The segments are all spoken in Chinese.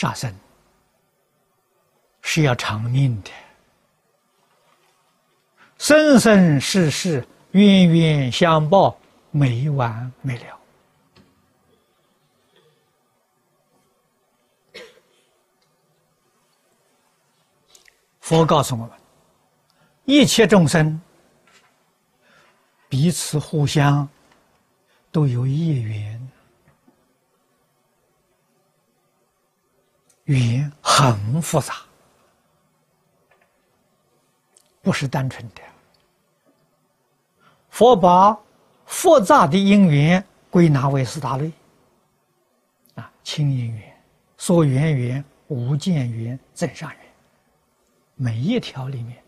杀生是要偿命的，生生世世冤冤相报，没完没了。佛告诉我们：一切众生彼此互相都有业缘。缘很复杂，不是单纯的。佛把复杂的因缘归纳为四大类：啊，清因缘、所缘缘、无间缘、增上缘。每一条里面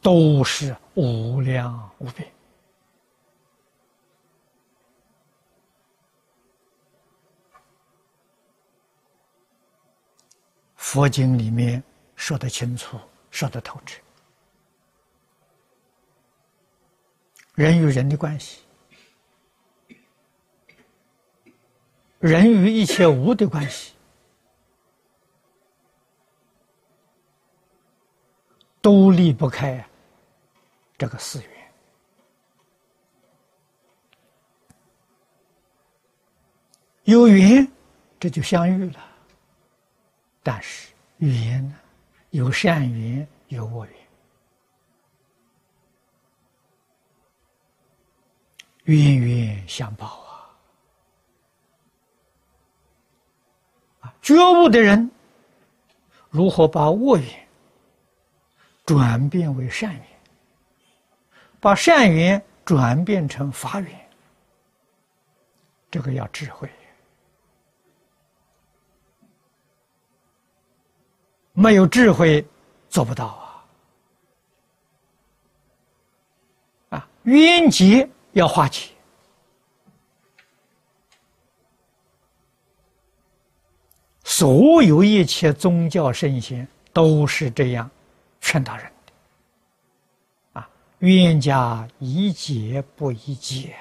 都是无量无边。佛经里面说得清楚，说得透彻。人与人的关系，人与一切物的关系，都离不开这个四缘。有缘，这就相遇了。但是语言呢，有善缘，有恶缘，冤冤相报啊！啊，觉悟的人如何把恶缘转变为善缘，把善缘转变成法缘？这个要智慧。没有智慧，做不到啊！啊，冤结要化解，所有一切宗教圣贤都是这样劝导人的。啊，冤家宜解不宜结。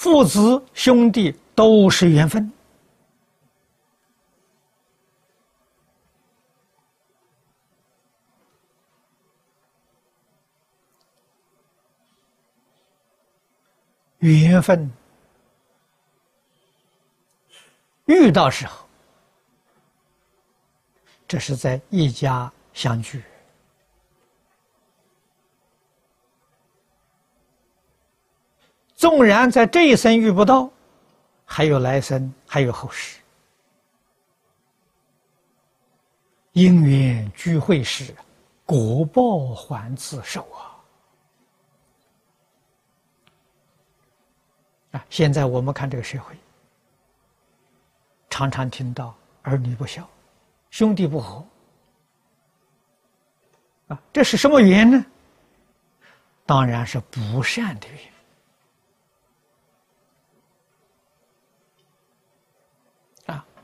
父子兄弟都是缘分，缘分遇到时候，这是在一家相聚。纵然在这一生遇不到，还有来生，还有后世。因缘聚会时，果报还自受啊！啊，现在我们看这个社会，常常听到儿女不孝、兄弟不和，啊，这是什么缘呢？当然是不善的缘。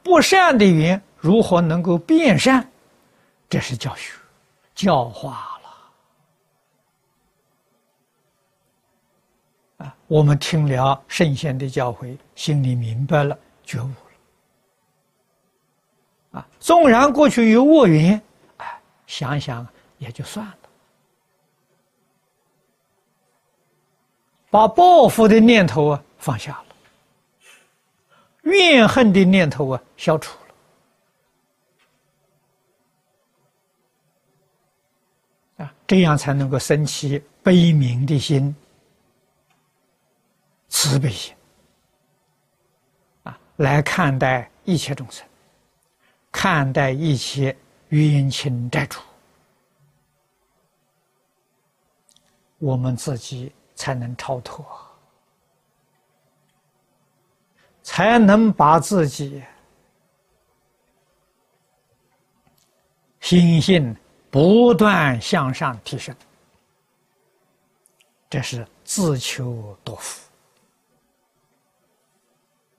不善的缘如何能够变善？这是教学、教化了。啊，我们听了圣贤的教诲，心里明白了，觉悟了。啊，纵然过去有恶缘，哎，想想也就算了，把报复的念头啊放下了。怨恨的念头啊，消除了啊，这样才能够升起悲悯的心、慈悲心啊，来看待一切众生，看待一切冤亲债主，我们自己才能超脱。才能把自己心性不断向上提升，这是自求多福。